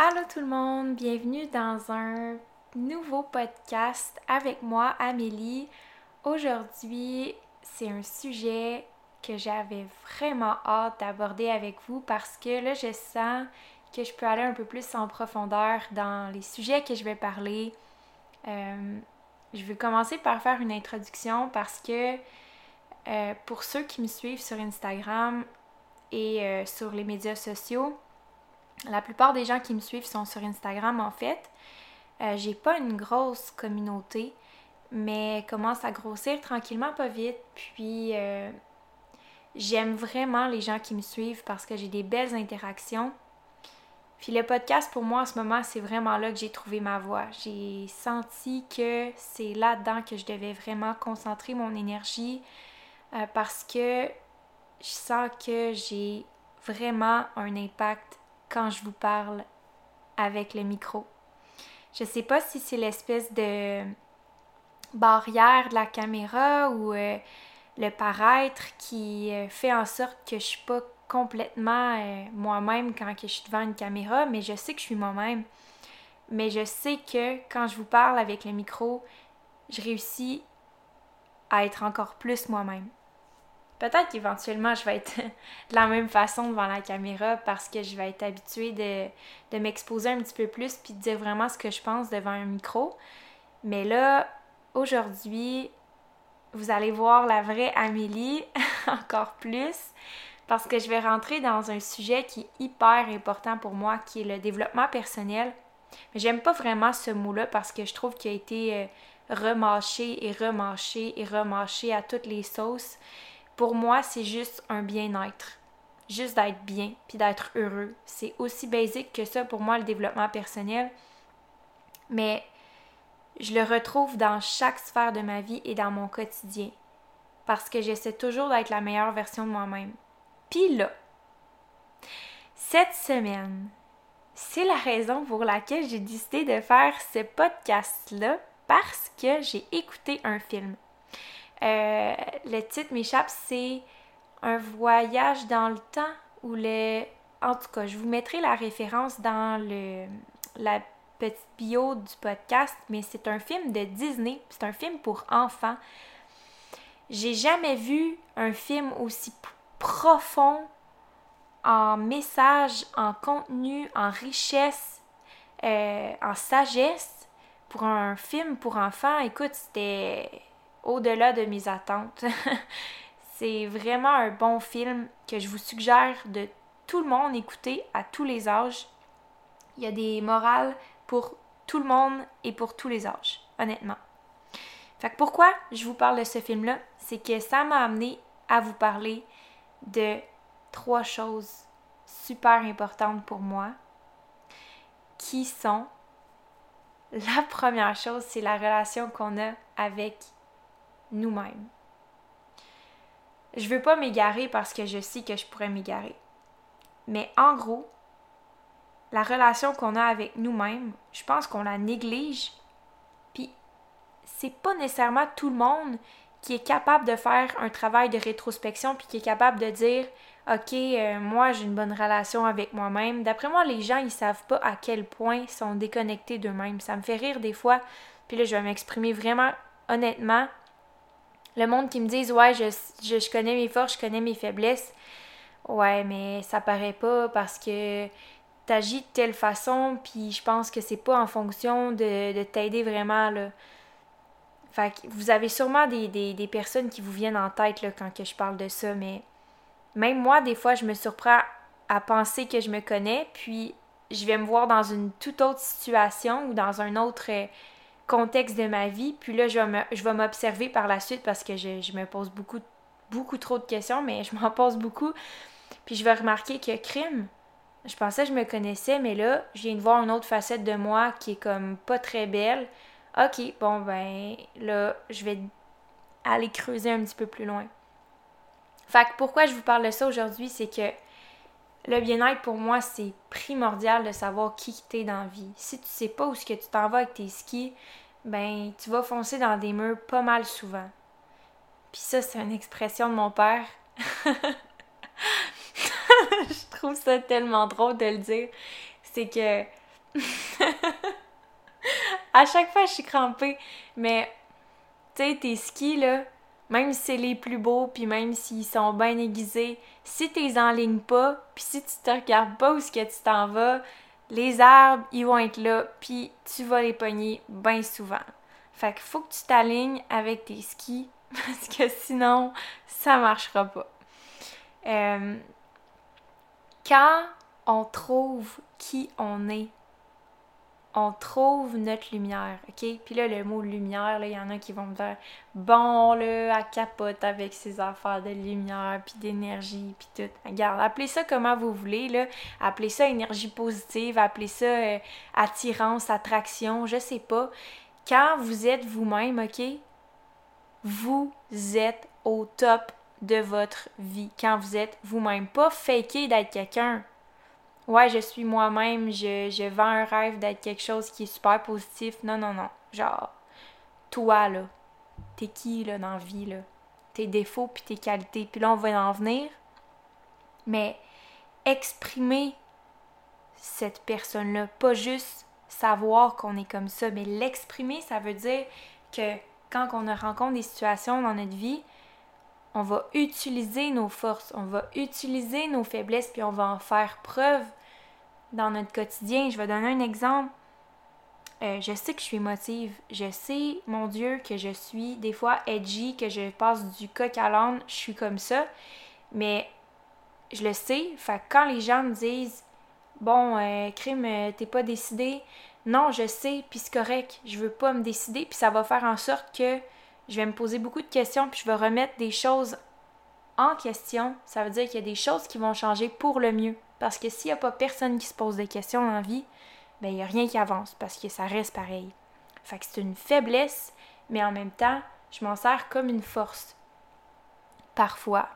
Allô tout le monde, bienvenue dans un nouveau podcast avec moi, Amélie. Aujourd'hui, c'est un sujet que j'avais vraiment hâte d'aborder avec vous parce que là, je sens que je peux aller un peu plus en profondeur dans les sujets que je vais parler. Euh, je vais commencer par faire une introduction parce que euh, pour ceux qui me suivent sur Instagram et euh, sur les médias sociaux, la plupart des gens qui me suivent sont sur Instagram en fait. J'ai pas une grosse communauté, mais commence à grossir tranquillement, pas vite. Puis j'aime vraiment les gens qui me suivent parce que j'ai des belles interactions. Puis le podcast, pour moi, en ce moment, c'est vraiment là que j'ai trouvé ma voix. J'ai senti que c'est là-dedans que je devais vraiment concentrer mon énergie euh, parce que je sens que j'ai vraiment un impact quand je vous parle avec le micro. Je sais pas si c'est l'espèce de barrière de la caméra ou euh, le paraître qui euh, fait en sorte que je suis pas complètement euh, moi-même quand je suis devant une caméra, mais je sais que je suis moi-même. Mais je sais que quand je vous parle avec le micro, je réussis à être encore plus moi-même. Peut-être qu'éventuellement, je vais être de la même façon devant la caméra parce que je vais être habituée de, de m'exposer un petit peu plus puis de dire vraiment ce que je pense devant un micro. Mais là, aujourd'hui, vous allez voir la vraie Amélie encore plus parce que je vais rentrer dans un sujet qui est hyper important pour moi, qui est le développement personnel. Mais j'aime pas vraiment ce mot-là parce que je trouve qu'il a été euh, remâché et remâché et remâché à toutes les sauces. Pour moi, c'est juste un bien-être. Juste d'être bien puis d'être heureux. C'est aussi basique que ça pour moi, le développement personnel. Mais je le retrouve dans chaque sphère de ma vie et dans mon quotidien. Parce que j'essaie toujours d'être la meilleure version de moi-même. Puis là, cette semaine, c'est la raison pour laquelle j'ai décidé de faire ce podcast-là parce que j'ai écouté un film. Euh, le titre m'échappe, c'est Un voyage dans le temps ou le. En tout cas, je vous mettrai la référence dans le, la petite bio du podcast, mais c'est un film de Disney, c'est un film pour enfants. J'ai jamais vu un film aussi profond en message, en contenu, en richesse, euh, en sagesse. Pour un film pour enfants, écoute, c'était au-delà de mes attentes. C'est vraiment un bon film que je vous suggère de tout le monde écouter à tous les âges. Il y a des morales pour tout le monde et pour tous les âges, honnêtement. Fait que pourquoi je vous parle de ce film-là? C'est que ça m'a amené à vous parler de trois choses super importantes pour moi qui sont la première chose, c'est la relation qu'on a avec nous-mêmes. Je veux pas m'égarer parce que je sais que je pourrais m'égarer. Mais en gros, la relation qu'on a avec nous-mêmes, je pense qu'on la néglige. Puis c'est pas nécessairement tout le monde qui est capable de faire un travail de rétrospection puis qui est capable de dire OK, euh, moi j'ai une bonne relation avec moi-même. D'après moi, les gens ils savent pas à quel point ils sont déconnectés d'eux-mêmes. Ça me fait rire des fois. Puis là, je vais m'exprimer vraiment honnêtement. Le monde qui me dit Ouais, je, je, connais mes forces, je connais mes faiblesses. Ouais, mais ça paraît pas parce que t'agis de telle façon, puis je pense que c'est pas en fonction de, de t'aider vraiment là. Fait que vous avez sûrement des, personnes qui vous viennent en tête là, quand que je parle de ça, mais même moi, des fois, je me surprends à penser que je me connais, puis je vais me voir dans une toute autre situation ou dans un autre euh, contexte de ma vie, puis là, je vais m'observer par la suite parce que je, me pose beaucoup, beaucoup trop de questions, mais je m'en pose beaucoup. Puis je vais remarquer que crime, je pensais que je me connaissais, mais là, je viens de voir une autre facette de moi qui est comme pas très belle. OK, bon, ben là, je vais aller creuser un petit peu plus loin. Fait que pourquoi je vous parle de ça aujourd'hui, c'est que le bien-être pour moi, c'est primordial de savoir qui t'es dans la vie. Si tu sais pas où ce que tu t'en vas avec tes skis, ben tu vas foncer dans des murs pas mal souvent. Puis ça, c'est une expression de mon père. je trouve ça tellement drôle de le dire. C'est que à chaque fois, je suis crampée. Mais, tu sais, tes skis, là, même si c'est les plus beaux, puis même s'ils sont bien aiguisés, si tu les enlignes pas, puis si tu te regardes pas où ce que tu t'en vas, les arbres, ils vont être là, puis tu vas les pogner bien souvent. Fait qu'il faut que tu t'alignes avec tes skis, parce que sinon, ça marchera pas. Euh, quand on trouve qui on est, on trouve notre lumière, ok? Puis là, le mot lumière, il y en a qui vont me dire bon, là, à capote avec ses affaires de lumière, puis d'énergie, puis tout. Regarde, appelez ça comment vous voulez, là. Appelez ça énergie positive, appelez ça euh, attirance, attraction, je sais pas. Quand vous êtes vous-même, ok? Vous êtes au top de votre vie. Quand vous êtes vous-même. Pas faker d'être quelqu'un ouais, je suis moi-même, je, je vends un rêve d'être quelque chose qui est super positif. Non, non, non. Genre, toi, là, t'es qui, là, dans la vie, là? Tes défauts puis tes qualités. Puis là, on va en venir. Mais exprimer cette personne-là, pas juste savoir qu'on est comme ça, mais l'exprimer, ça veut dire que quand on rencontre des situations dans notre vie, on va utiliser nos forces, on va utiliser nos faiblesses, puis on va en faire preuve dans notre quotidien. Je vais donner un exemple. Euh, je sais que je suis émotive. Je sais, mon Dieu, que je suis des fois edgy, que je passe du coq à l'âne. Je suis comme ça. Mais je le sais. Fait quand les gens me disent Bon, euh, crime, euh, t'es pas décidé. Non, je sais, puis c'est correct. Je veux pas me décider, puis ça va faire en sorte que je vais me poser beaucoup de questions, puis je vais remettre des choses en question. Ça veut dire qu'il y a des choses qui vont changer pour le mieux. Parce que s'il n'y a pas personne qui se pose des questions la vie, ben il n'y a rien qui avance parce que ça reste pareil. Fait que c'est une faiblesse, mais en même temps, je m'en sers comme une force. Parfois.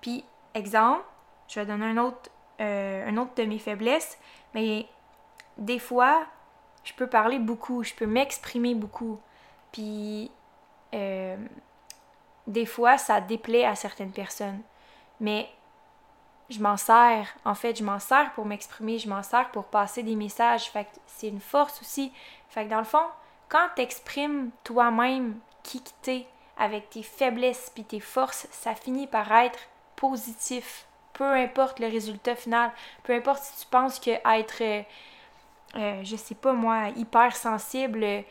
Puis, exemple, je vais donner un autre, euh, un autre de mes faiblesses, mais des fois, je peux parler beaucoup, je peux m'exprimer beaucoup. Puis, euh, des fois, ça déplaît à certaines personnes. Mais je m'en sers. En fait, je m'en sers pour m'exprimer, je m'en sers pour passer des messages. Fait que c'est une force aussi. Fait que dans le fond, quand tu exprimes toi-même qui t'es avec tes faiblesses puis tes forces, ça finit par être positif. Peu importe le résultat final, peu importe si tu penses que être, euh, euh, je sais pas moi, hyper sensible,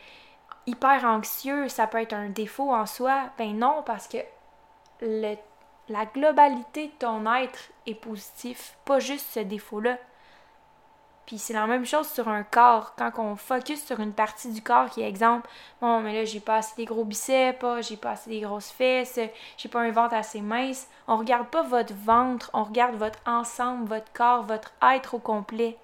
hyper anxieux, ça peut être un défaut en soi. Ben non, parce que le la globalité de ton être est positif, pas juste ce défaut-là. Puis c'est la même chose sur un corps. Quand on focus sur une partie du corps qui est exemple, bon, mais là, j'ai pas assez des gros biceps, j'ai pas assez des grosses fesses, j'ai pas un ventre assez mince. On regarde pas votre ventre, on regarde votre ensemble, votre corps, votre être au complet.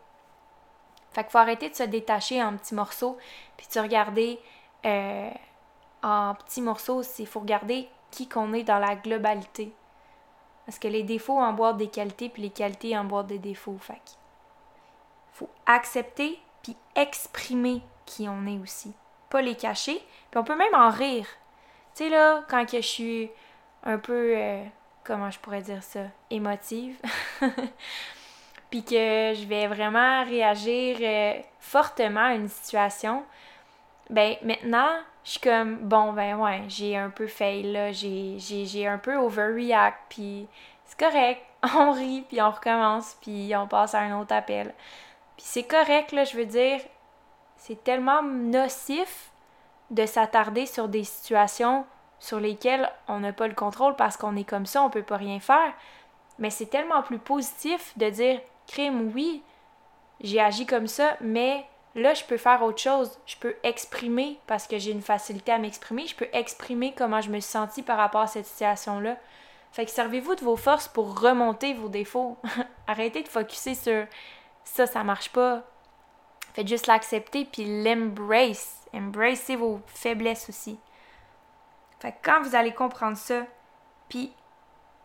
Fait qu'il faut arrêter de se détacher en petits morceaux, puis de regarder euh, en petits morceaux. Il faut regarder qui qu'on est dans la globalité. Parce que les défauts emboîtent des qualités, puis les qualités emboîtent des défauts. Fait faut accepter puis exprimer qui on est aussi. Pas les cacher. Puis on peut même en rire. Tu sais, là, quand que je suis un peu, euh, comment je pourrais dire ça, émotive, puis que je vais vraiment réagir euh, fortement à une situation, ben maintenant, je suis comme, bon, ben ouais, j'ai un peu fail, là, j'ai un peu overreact, puis c'est correct, on rit, puis on recommence, puis on passe à un autre appel. Puis c'est correct, là, je veux dire, c'est tellement nocif de s'attarder sur des situations sur lesquelles on n'a pas le contrôle parce qu'on est comme ça, on peut pas rien faire. Mais c'est tellement plus positif de dire, crime, oui, j'ai agi comme ça, mais Là, je peux faire autre chose. Je peux exprimer, parce que j'ai une facilité à m'exprimer, je peux exprimer comment je me suis sentie par rapport à cette situation-là. Fait que servez-vous de vos forces pour remonter vos défauts. Arrêtez de focuser sur ça, ça marche pas. Faites juste l'accepter puis l'embrace. Embracez vos faiblesses aussi. Fait que quand vous allez comprendre ça, puis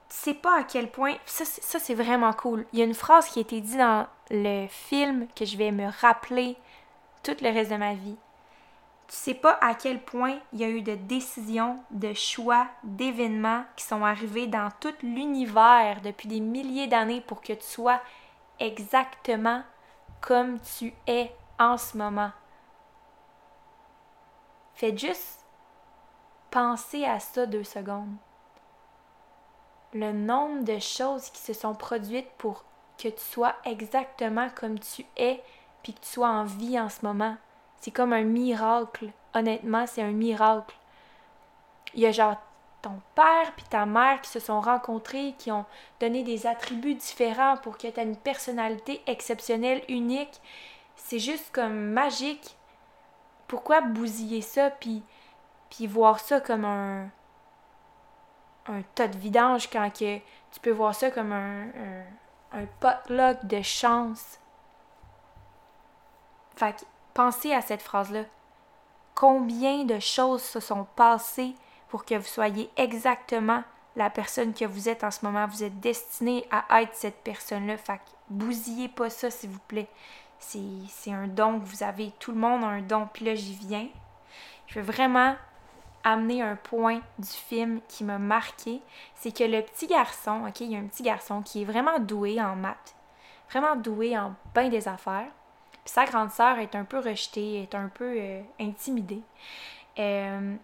sais pas à quel point. Ça, ça c'est vraiment cool. Il y a une phrase qui a été dite dans le film que je vais me rappeler tout le reste de ma vie. Tu sais pas à quel point il y a eu de décisions, de choix, d'événements qui sont arrivés dans tout l'univers depuis des milliers d'années pour que tu sois exactement comme tu es en ce moment. Faites juste penser à ça deux secondes. Le nombre de choses qui se sont produites pour que tu sois exactement comme tu es, puis que tu sois en vie en ce moment. C'est comme un miracle. Honnêtement, c'est un miracle. Il y a genre ton père puis ta mère qui se sont rencontrés, qui ont donné des attributs différents pour que tu aies une personnalité exceptionnelle, unique. C'est juste comme magique. Pourquoi bousiller ça puis, puis voir ça comme un, un tas de vidange quand tu peux voir ça comme un, un, un potluck de chance? Fait pensez à cette phrase-là. Combien de choses se sont passées pour que vous soyez exactement la personne que vous êtes en ce moment? Vous êtes destiné à être cette personne-là. Fait que bousillez pas ça, s'il vous plaît. C'est un don que vous avez. Tout le monde a un don. Puis là, j'y viens. Je veux vraiment amener un point du film qui m'a marqué. C'est que le petit garçon, OK, il y a un petit garçon qui est vraiment doué en maths. Vraiment doué en bain des affaires. Puis sa grande sœur est un peu rejetée, est un peu euh, intimidée. Euh,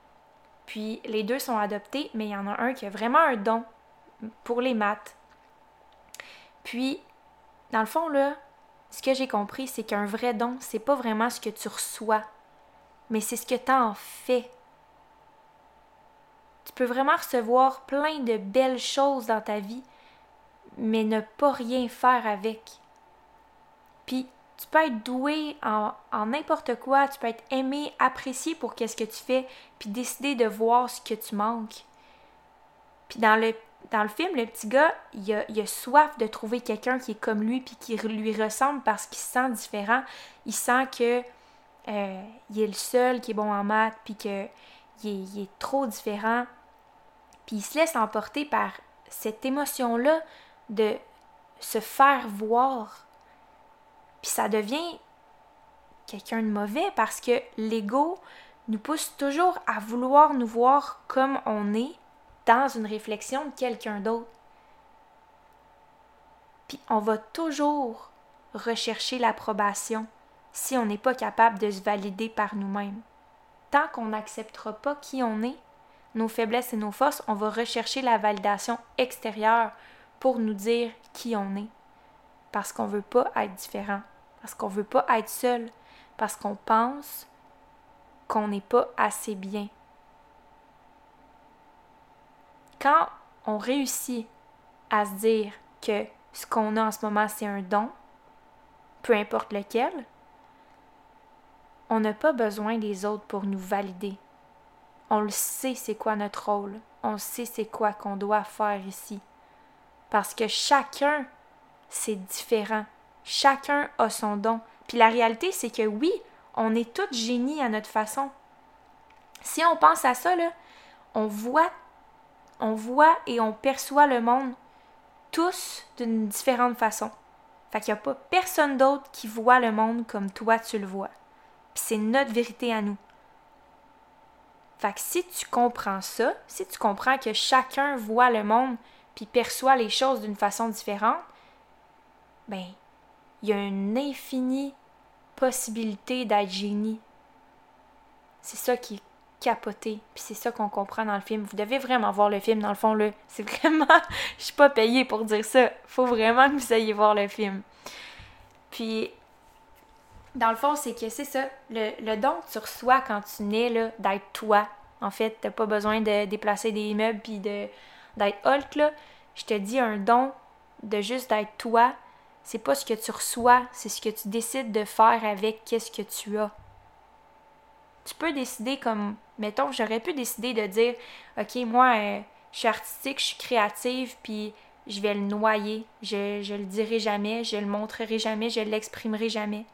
puis les deux sont adoptés, mais il y en a un qui a vraiment un don pour les maths. Puis, dans le fond, là, ce que j'ai compris, c'est qu'un vrai don, c'est pas vraiment ce que tu reçois, mais c'est ce que tu en fais. Tu peux vraiment recevoir plein de belles choses dans ta vie, mais ne pas rien faire avec. Puis, tu peux être doué en, n'importe quoi, tu peux être aimé, apprécié pour qu'est-ce que tu fais, puis décider de voir ce que tu manques. Puis dans le, film, le petit gars, il a, soif de trouver quelqu'un qui est comme lui, puis qui lui ressemble parce qu'il se sent différent. Il sent que euh, il est le seul qui est bon en maths, puis qu'il il est trop différent. Puis il se laisse emporter par cette émotion-là de se faire voir puis ça devient quelqu'un de mauvais parce que l'ego nous pousse toujours à vouloir nous voir comme on est dans une réflexion de quelqu'un d'autre. Puis on va toujours rechercher l'approbation si on n'est pas capable de se valider par nous-mêmes. Tant qu'on n'acceptera pas qui on est, nos faiblesses et nos forces, on va rechercher la validation extérieure pour nous dire qui on est parce qu'on veut pas être différent, parce qu'on veut pas être seul, parce qu'on pense qu'on n'est pas assez bien. Quand on réussit à se dire que ce qu'on a en ce moment, c'est un don, peu importe lequel, on n'a pas besoin des autres pour nous valider. On le sait c'est quoi notre rôle, on sait c'est quoi qu'on doit faire ici. Parce que chacun c'est différent. Chacun a son don. Puis la réalité, c'est que oui, on est tous génies à notre façon. Si on pense à ça, là, on voit, on voit et on perçoit le monde tous d'une différente façon. Fait qu'il n'y a pas personne d'autre qui voit le monde comme toi tu le vois. Puis c'est notre vérité à nous. Fait que si tu comprends ça, si tu comprends que chacun voit le monde puis perçoit les choses d'une façon différente, ben, il y a une infinie possibilité d'être génie. C'est ça qui est capoté, puis c'est ça qu'on comprend dans le film. Vous devez vraiment voir le film, dans le fond, là. C'est vraiment... Je suis pas payée pour dire ça. Faut vraiment que vous ayez voir le film. Puis, dans le fond, c'est que c'est ça. Le, don que tu reçois quand tu nais, là, d'être toi. En fait, t'as pas besoin de déplacer des meubles puis de, d'être Hulk, là. Je te dis un don de juste d'être toi, c'est pas ce que tu reçois, c'est ce que tu décides de faire avec qu'est-ce que tu as. Tu peux décider comme, mettons, j'aurais pu décider de dire, ok, moi, euh, je suis artistique, je suis créative, puis je vais le noyer, je, je le dirai jamais, je le montrerai jamais, je l'exprimerai jamais.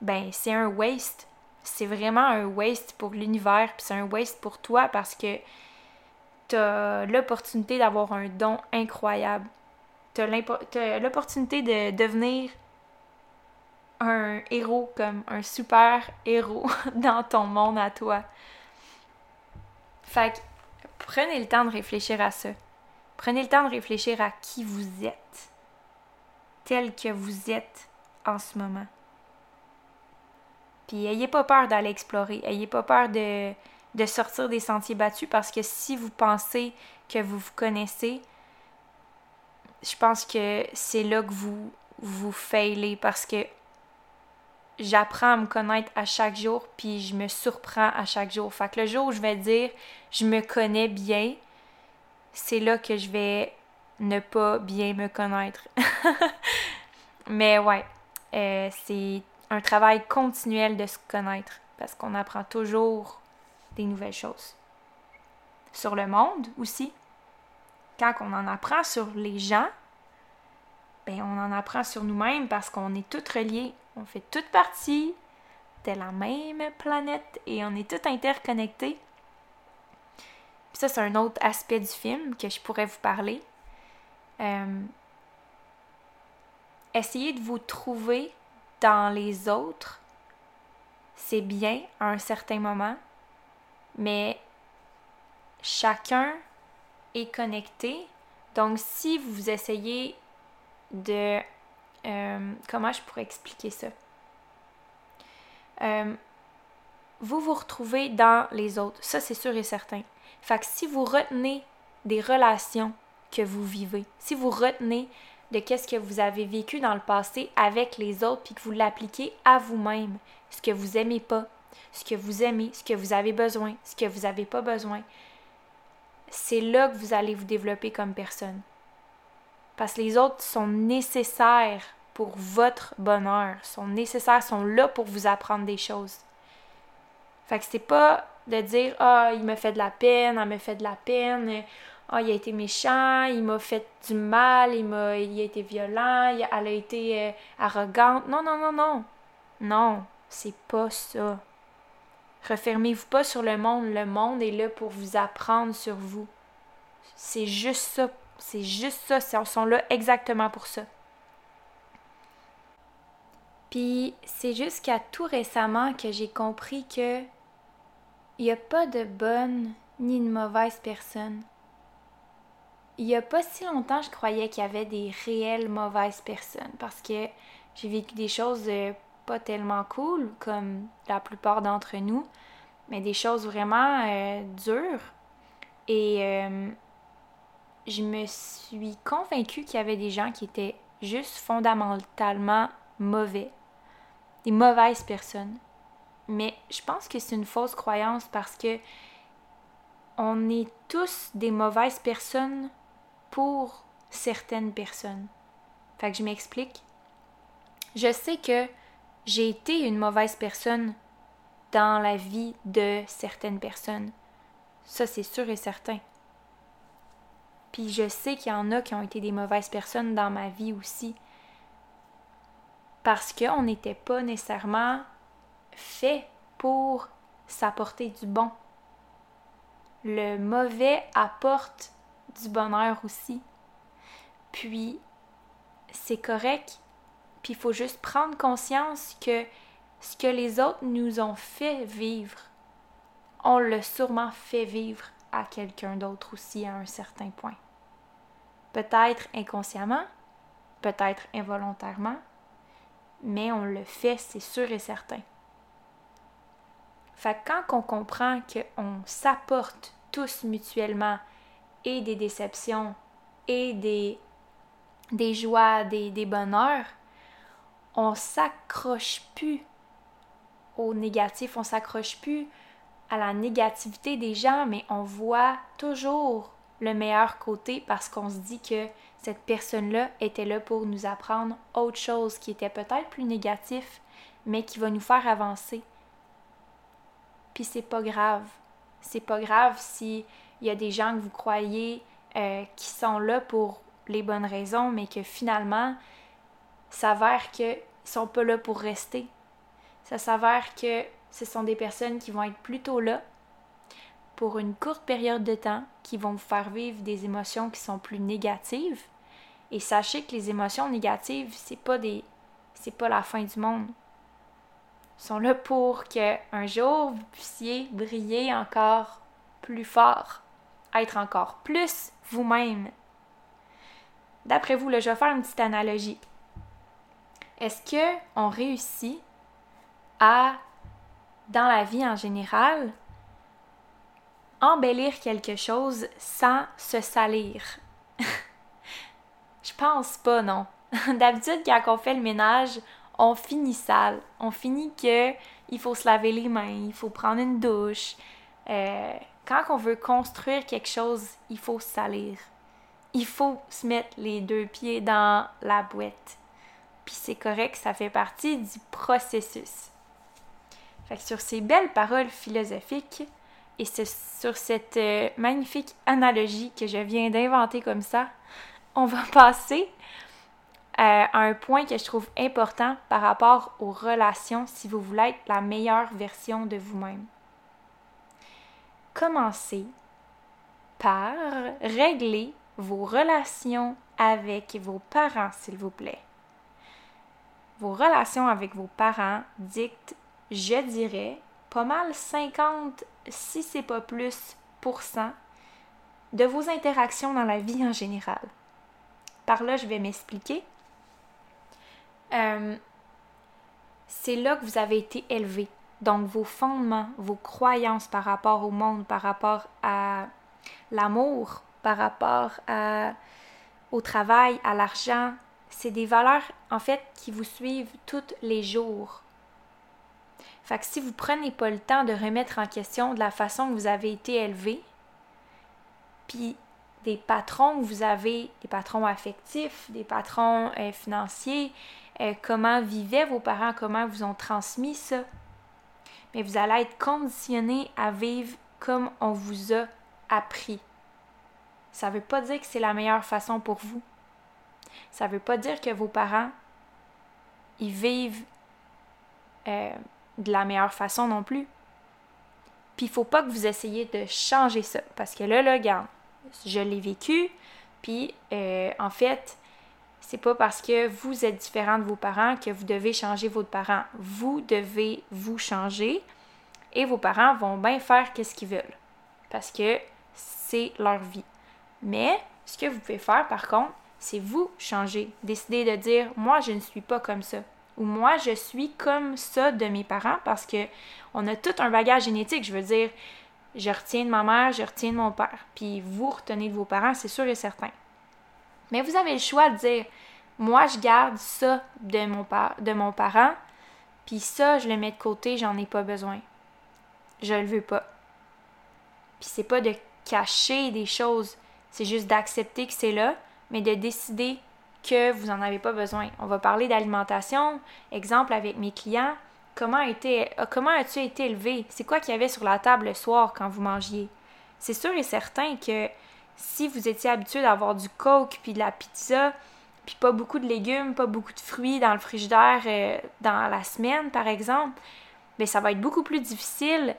Ben, c'est un waste. C'est vraiment un waste pour l'univers, puis c'est un waste pour toi parce que tu as l'opportunité d'avoir un don incroyable tu as l'opportunité de devenir un héros comme un super héros dans ton monde à toi. Fait prenez le temps de réfléchir à ça. Prenez le temps de réfléchir à qui vous êtes, tel que vous êtes en ce moment. Puis ayez pas peur d'aller explorer, ayez pas peur de, de sortir des sentiers battus parce que si vous pensez que vous vous connaissez, je pense que c'est là que vous vous parce que j'apprends à me connaître à chaque jour puis je me surprends à chaque jour. Fait que le jour où je vais dire je me connais bien, c'est là que je vais ne pas bien me connaître. Mais ouais, euh, c'est un travail continuel de se connaître parce qu'on apprend toujours des nouvelles choses. Sur le monde aussi. Quand on en apprend sur les gens, ben on en apprend sur nous-mêmes parce qu'on est tous reliés. On fait toute partie de la même planète et on est tous interconnectés. Puis ça, c'est un autre aspect du film que je pourrais vous parler. Euh, essayez de vous trouver dans les autres. C'est bien à un certain moment, mais chacun connecté. Donc, si vous essayez de... Euh, comment je pourrais expliquer ça? Euh, vous vous retrouvez dans les autres. Ça, c'est sûr et certain. Fait que si vous retenez des relations que vous vivez, si vous retenez de qu'est-ce que vous avez vécu dans le passé avec les autres, puis que vous l'appliquez à vous-même, ce que vous aimez pas, ce que vous aimez, ce que vous avez besoin, ce que vous n'avez pas besoin, c'est là que vous allez vous développer comme personne. Parce que les autres sont nécessaires pour votre bonheur, sont nécessaires, sont là pour vous apprendre des choses. Fait que c'est pas de dire Ah, il me fait de la peine, elle me fait de la peine, ah, il a été méchant, il m'a fait du mal, il m'a a été violent, elle a été euh, arrogante. Non, non, non, non. Non, c'est pas ça. Refermez-vous pas sur le monde. Le monde est là pour vous apprendre sur vous. C'est juste ça. C'est juste ça. Ils sont là exactement pour ça. Puis c'est jusqu'à tout récemment que j'ai compris que il n'y a pas de bonne ni de mauvaise personne. Il n'y a pas si longtemps, je croyais qu'il y avait des réelles mauvaises personnes parce que j'ai vécu des choses euh, pas tellement cool comme la plupart d'entre nous, mais des choses vraiment euh, dures. Et euh, je me suis convaincue qu'il y avait des gens qui étaient juste fondamentalement mauvais, des mauvaises personnes. Mais je pense que c'est une fausse croyance parce que on est tous des mauvaises personnes pour certaines personnes. Fait que je m'explique. Je sais que j'ai été une mauvaise personne dans la vie de certaines personnes. Ça, c'est sûr et certain. Puis je sais qu'il y en a qui ont été des mauvaises personnes dans ma vie aussi. Parce qu'on n'était pas nécessairement fait pour s'apporter du bon. Le mauvais apporte du bonheur aussi. Puis, c'est correct puis il faut juste prendre conscience que ce que les autres nous ont fait vivre, on l'a sûrement fait vivre à quelqu'un d'autre aussi à un certain point. Peut-être inconsciemment, peut-être involontairement, mais on le fait, c'est sûr et certain. Fait que quand on comprend qu'on s'apporte tous mutuellement et des déceptions et des, des joies, des, des bonheurs, on s'accroche plus au négatif, on s'accroche plus à la négativité des gens, mais on voit toujours le meilleur côté parce qu'on se dit que cette personne-là était là pour nous apprendre autre chose qui était peut-être plus négatif, mais qui va nous faire avancer. Puis c'est pas grave. C'est pas grave si il y a des gens que vous croyez euh, qui sont là pour les bonnes raisons, mais que finalement, s'avère qu'ils sont pas là pour rester. Ça s'avère que ce sont des personnes qui vont être plutôt là pour une courte période de temps, qui vont vous faire vivre des émotions qui sont plus négatives. Et sachez que les émotions négatives, c'est pas pas la fin du monde. Ils sont là pour que un jour vous puissiez briller encore plus fort, être encore plus vous-même. D'après vous, là, je vais faire une petite analogie est-ce qu'on réussit à dans la vie en général, embellir quelque chose sans se salir? Je pense pas, non. D'habitude, quand on fait le ménage, on finit sale. On finit que il faut se laver les mains, il faut prendre une douche. Euh, quand on veut construire quelque chose, il faut se salir. Il faut se mettre les deux pieds dans la boîte. Puis c'est correct, ça fait partie du processus. Fait que sur ces belles paroles philosophiques et sur cette euh, magnifique analogie que je viens d'inventer comme ça, on va passer à un point que je trouve important par rapport aux relations si vous voulez être la meilleure version de vous-même. Commencez par régler vos relations avec vos parents, s'il vous plaît. Vos relations avec vos parents dictent, je dirais, pas mal 50, si c'est pas plus, pour cent de vos interactions dans la vie en général. Par là, je vais m'expliquer. Euh, c'est là que vous avez été élevé. Donc, vos fondements, vos croyances par rapport au monde, par rapport à l'amour, par rapport à, au travail, à l'argent, c'est des valeurs, en fait, qui vous suivent tous les jours. Fait que si vous prenez pas le temps de remettre en question de la façon que vous avez été élevé, puis des patrons que vous avez, des patrons affectifs, des patrons euh, financiers, euh, comment vivaient vos parents, comment vous ont transmis ça. Mais vous allez être conditionné à vivre comme on vous a appris. Ça ne veut pas dire que c'est la meilleure façon pour vous. Ça ne veut pas dire que vos parents, ils vivent euh, de la meilleure façon non plus. Puis il faut pas que vous essayiez de changer ça. Parce que là, là, regarde, je l'ai vécu. Puis, euh, en fait, c'est pas parce que vous êtes différent de vos parents que vous devez changer votre parent. Vous devez vous changer et vos parents vont bien faire ce qu'ils veulent parce que c'est leur vie. Mais ce que vous pouvez faire par contre, c'est vous changer, décider de dire moi je ne suis pas comme ça ou moi je suis comme ça de mes parents parce que on a tout un bagage génétique, je veux dire je retiens de ma mère, je retiens de mon père. Puis vous retenez de vos parents, c'est sûr et certain. Mais vous avez le choix de dire moi je garde ça de mon, de mon parent, puis ça je le mets de côté, j'en ai pas besoin. Je le veux pas. Puis c'est pas de cacher des choses, c'est juste d'accepter que c'est là, mais de décider que vous n'en avez pas besoin. On va parler d'alimentation, exemple avec mes clients. Euh, comment as-tu été élevé? C'est quoi qu'il y avait sur la table le soir quand vous mangiez? C'est sûr et certain que si vous étiez habitué d'avoir du coke puis de la pizza, puis pas beaucoup de légumes, pas beaucoup de fruits dans le frigidaire euh, dans la semaine, par exemple, mais ben, ça va être beaucoup plus difficile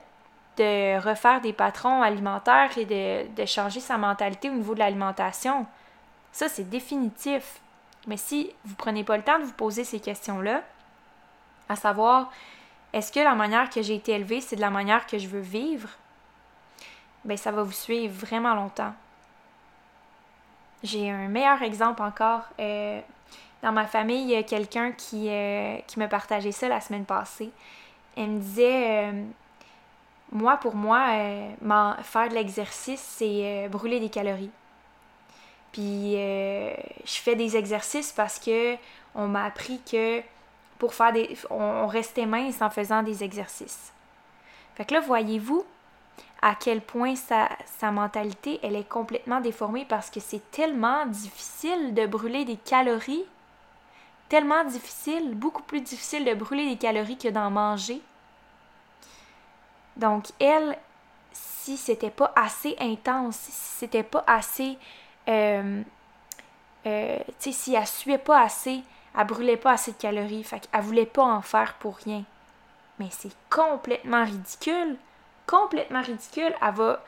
de refaire des patrons alimentaires et de, de changer sa mentalité au niveau de l'alimentation. Ça, c'est définitif. Mais si vous prenez pas le temps de vous poser ces questions-là, à savoir, est-ce que la manière que j'ai été élevée, c'est de la manière que je veux vivre? Ben, ça va vous suivre vraiment longtemps. J'ai un meilleur exemple encore. Euh, dans ma famille, il y a quelqu'un qui, euh, qui me partageait ça la semaine passée. Elle me disait euh, Moi, pour moi, faire de l'exercice, c'est brûler des calories. Puis je fais des exercices parce que on m'a appris que pour faire des. On, restait mince en faisant des exercices. Fait que là, voyez-vous à quel point sa, sa mentalité, elle est complètement déformée parce que c'est tellement difficile de brûler des calories. Tellement difficile, beaucoup plus difficile de brûler des calories que d'en manger. Donc, elle, si c'était pas assez intense, si c'était pas assez. Euh, euh, tu sais, si elle suait pas assez, elle brûlait pas assez de calories, fait qu'elle voulait pas en faire pour rien. Mais c'est complètement ridicule. Complètement ridicule. Elle va.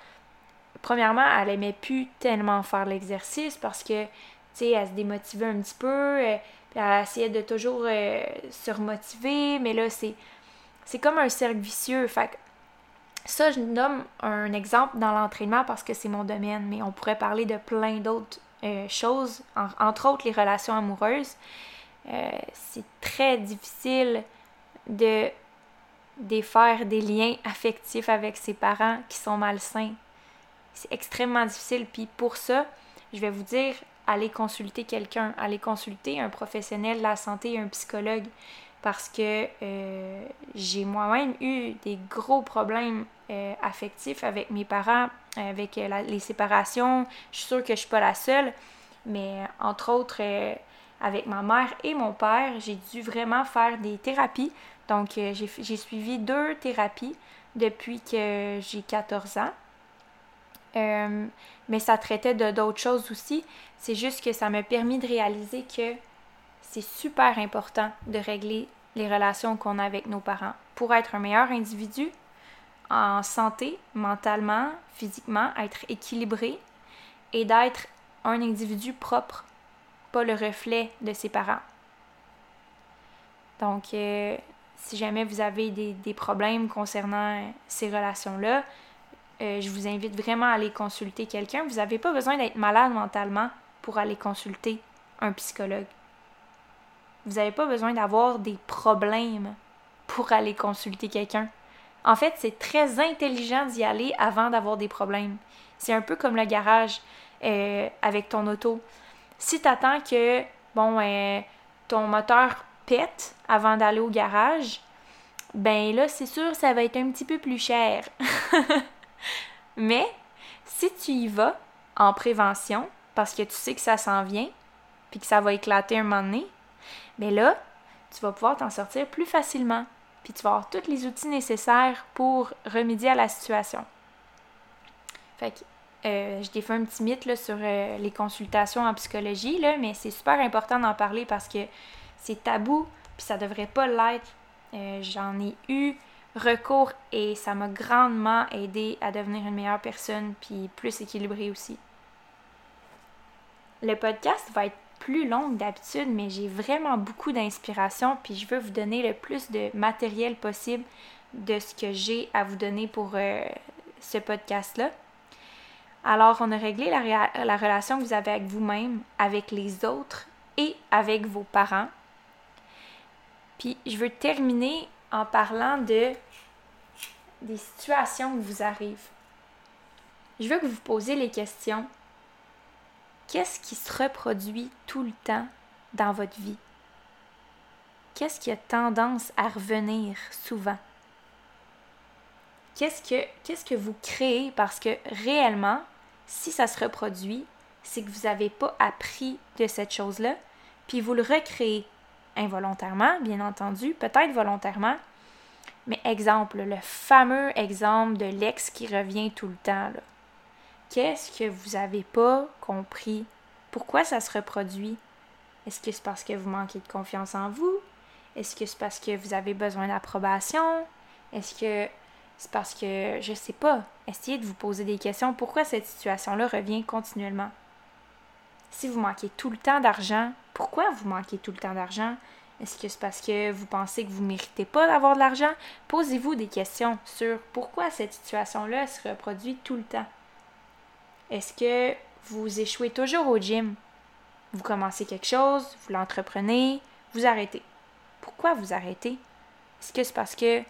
Premièrement, elle aimait plus tellement faire l'exercice parce que, tu sais, elle se démotivait un petit peu. Euh, elle essayait de toujours se remotiver. Mais là, c'est. C'est comme un cercle vicieux. Ça, je nomme un exemple dans l'entraînement parce que c'est mon domaine, mais on pourrait parler de plein d'autres euh, choses, entre autres les relations amoureuses. Euh, c'est très difficile de défaire des liens affectifs avec ses parents qui sont malsains. C'est extrêmement difficile. Puis pour ça, je vais vous dire, allez consulter quelqu'un, allez consulter un professionnel de la santé, un psychologue, parce que euh, j'ai moi-même eu des gros problèmes euh, affectifs avec mes parents, avec les séparations. Je suis sûre que je suis pas la seule, mais entre autres, avec ma mère et mon père, j'ai dû vraiment faire des thérapies. Donc, euh, j'ai suivi deux thérapies depuis que j'ai 14 ans. Euh, mais ça traitait d'autres choses aussi. C'est juste que ça m'a permis de réaliser que c'est super important de régler les relations qu'on a avec nos parents pour être un meilleur individu en santé, mentalement, physiquement, être équilibré et d'être un individu propre le reflet de ses parents. Donc, euh, si jamais vous avez des, problèmes concernant ces relations-là, euh, je vous invite vraiment à aller consulter quelqu'un. Vous n'avez pas besoin d'être malade mentalement pour aller consulter un psychologue. Vous n'avez pas besoin d'avoir des problèmes pour aller consulter quelqu'un. En fait, c'est très intelligent d'y aller avant d'avoir des problèmes. C'est un peu comme le garage euh, avec ton auto si tu attends que, bon, euh, ton moteur pète avant d'aller au garage, ben là, c'est sûr, ça va être un petit peu plus cher. Mais si tu y vas en prévention, parce que tu sais que ça s'en vient, puis que ça va éclater un moment donné, ben là, tu vas pouvoir t'en sortir plus facilement. Puis tu vas avoir tous les outils nécessaires pour remédier à la situation. Fait que euh, je défais un petit mythe là, sur euh, les consultations en psychologie, là, mais c'est super important d'en parler parce que c'est tabou, puis ça devrait pas l'être. Euh, j'en ai eu recours et ça m'a grandement aidé à devenir une meilleure personne, puis plus équilibrée aussi. Le podcast va être plus long que d'habitude, mais j'ai vraiment beaucoup d'inspiration, puis je veux vous donner le plus de matériel possible de ce que j'ai à vous donner pour ce podcast-là. Alors, on a réglé la, relation que vous avez avec vous-même, avec les autres et avec vos parents. Puis, je veux terminer en parlant de des situations qui vous arrivent. Je veux que vous posiez les questions. Qu'est-ce qui se reproduit tout le temps dans votre vie? Qu'est-ce qui a tendance à revenir souvent? Qu'est-ce que, qu'est-ce que vous créez? Parce que réellement, si ça se reproduit, c'est que vous n'avez pas appris de cette chose-là, puis vous le recréez involontairement, bien entendu, peut-être volontairement. Mais exemple, le fameux exemple de l'ex qui revient tout le temps. Qu'est-ce que vous n'avez pas compris? Pourquoi ça se reproduit? Est-ce que c'est parce que vous manquez de confiance en vous? Est-ce que c'est parce que vous avez besoin d'approbation? Est-ce que c'est parce que, je sais pas, essayez de vous poser des questions. Pourquoi cette situation-là revient continuellement? Si vous manquez tout le temps d'argent, pourquoi vous manquez tout le temps d'argent? Est-ce que c'est parce que vous pensez que vous ne méritez pas d'avoir de l'argent? Posez-vous des questions sur pourquoi cette situation-là se reproduit tout le temps. Est-ce que vous échouez toujours au gym? Vous commencez quelque chose, vous l'entreprenez, vous arrêtez. Pourquoi vous arrêtez? Est-ce que c'est parce que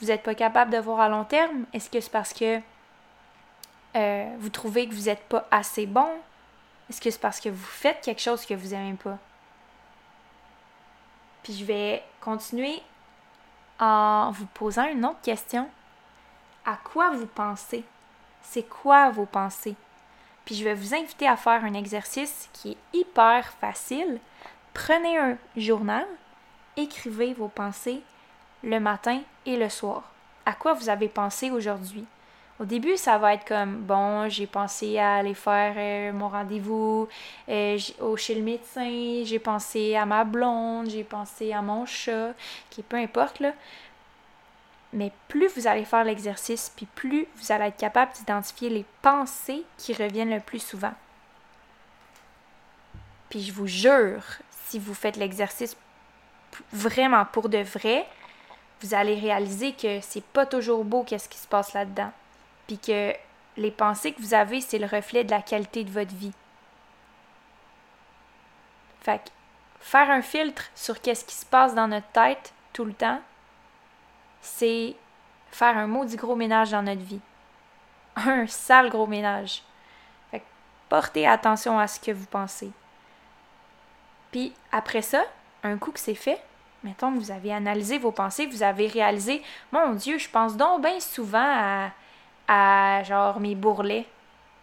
vous n'êtes pas capable de voir à long terme? Est-ce que c'est parce que euh, vous trouvez que vous n'êtes pas assez bon? Est-ce que c'est parce que vous faites quelque chose que vous n'aimez pas? Puis je vais continuer en vous posant une autre question. À quoi vous pensez? C'est quoi vos pensées? Puis je vais vous inviter à faire un exercice qui est hyper facile. Prenez un journal, écrivez vos pensées le matin et le soir. À quoi vous avez pensé aujourd'hui? Au début, ça va être comme bon, j'ai pensé à aller faire euh, mon rendez-vous euh, chez le médecin, j'ai pensé à ma blonde, j'ai pensé à mon chat, qui peu importe là. Mais plus vous allez faire l'exercice, puis plus vous allez être capable d'identifier les pensées qui reviennent le plus souvent. Puis je vous jure, si vous faites l'exercice vraiment pour de vrai, vous allez réaliser que c'est pas toujours beau qu'est-ce qui se passe là-dedans. Puis que les pensées que vous avez, c'est le reflet de la qualité de votre vie. Fait que faire un filtre sur qu'est-ce qui se passe dans notre tête tout le temps, c'est faire un maudit gros ménage dans notre vie. Un sale gros ménage. Fait que portez attention à ce que vous pensez. Puis après ça, un coup que c'est fait, mettons que vous avez analysé vos pensées, vous avez réalisé, mon Dieu, je pense donc bien souvent à, à genre mes bourrelets.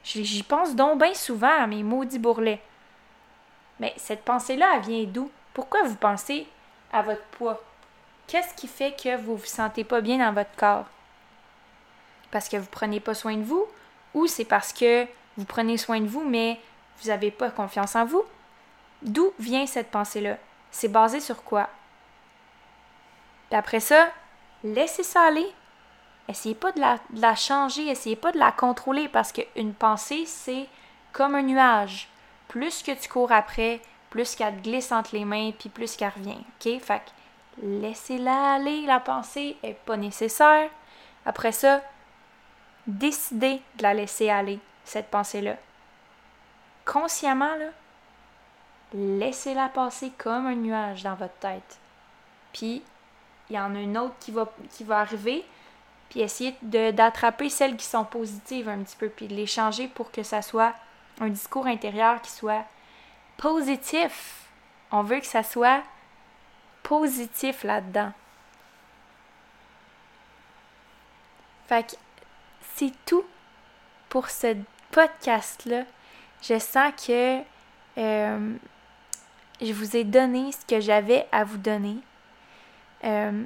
J'y pense donc bien souvent à mes maudits bourrelets. Mais cette pensée-là, elle vient d'où? Pourquoi vous pensez à votre poids? Qu'est-ce qui fait que vous vous sentez pas bien dans votre corps? Parce que vous prenez pas soin de vous? Ou c'est parce que vous prenez soin de vous, mais vous n'avez pas confiance en vous? D'où vient cette pensée-là? C'est basé sur quoi? Puis après ça, laissez ça aller. Essayez pas de la, de la changer, essayez pas de la contrôler parce qu'une pensée, c'est comme un nuage. Plus que tu cours après, plus qu'elle te glisse entre les mains, puis plus qu'elle revient. OK? Fait laissez-la aller, la pensée est pas nécessaire. Après ça, décidez de la laisser aller, cette pensée-là. Consciemment, là, laissez-la passer comme un nuage dans votre tête. Puis, il y en a une autre qui va, qui va arriver, puis essayez d'attraper celles qui sont positives un petit peu, puis de les changer pour que ça soit un discours intérieur qui soit positif. On veut que ça soit positif là-dedans. Fait que c'est tout pour ce podcast-là. Je sens que euh, je vous ai donné ce que j'avais à vous donner. Euh,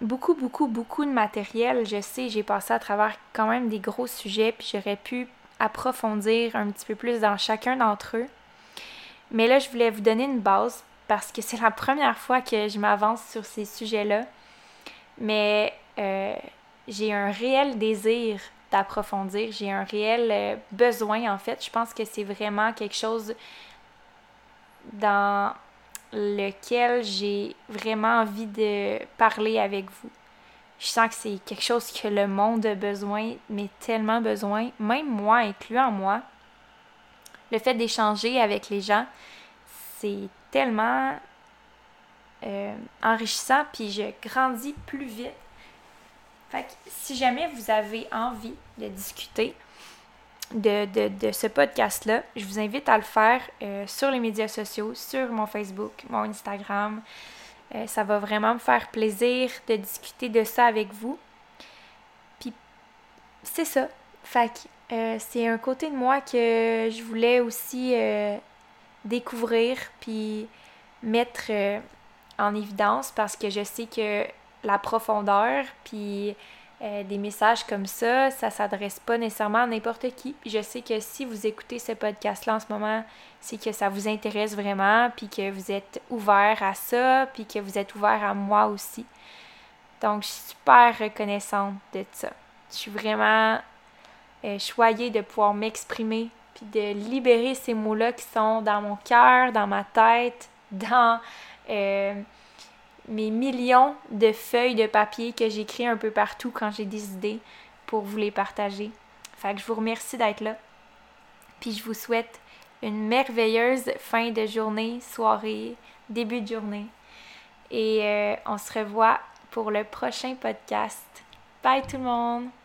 beaucoup, beaucoup, beaucoup de matériel. Je sais, j'ai passé à travers quand même des gros sujets, puis j'aurais pu approfondir un petit peu plus dans chacun d'entre eux. Mais là, je voulais vous donner une base parce que c'est la première fois que je m'avance sur ces sujets-là. Mais euh, j'ai un réel désir d'approfondir, j'ai un réel euh, besoin en fait. Je pense que c'est vraiment quelque chose dans lequel j'ai vraiment envie de parler avec vous. Je sens que c'est quelque chose que le monde a besoin, mais tellement besoin, même moi, incluant moi. Le fait d'échanger avec les gens, c'est tellement euh, enrichissant, puis je grandis plus vite. Fait que si jamais vous avez envie de discuter, de, ce podcast-là, je vous invite à le faire euh, sur les médias sociaux, sur mon Facebook, mon Instagram. Euh, ça va vraiment me faire plaisir de discuter de ça avec vous. Puis c'est ça. Fait euh, c'est un côté de moi que je voulais aussi découvrir puis mettre en évidence parce que je sais que la profondeur puis euh, des messages comme ça, ça s'adresse pas nécessairement à n'importe qui. Je sais que si vous écoutez ce podcast-là en ce moment, c'est que ça vous intéresse vraiment, puis que vous êtes ouvert à ça, puis que vous êtes ouvert à moi aussi. Donc, je suis super reconnaissante de ça. Je suis vraiment euh, choyée de pouvoir m'exprimer, puis de libérer ces mots-là qui sont dans mon cœur, dans ma tête, dans... Euh, mes millions de feuilles de papier que j'écris un peu partout quand j'ai des idées pour vous les partager. Fait que je vous remercie d'être là. Puis je vous souhaite une merveilleuse fin de journée, soirée, début de journée. Et euh, on se revoit pour le prochain podcast. Bye tout le monde!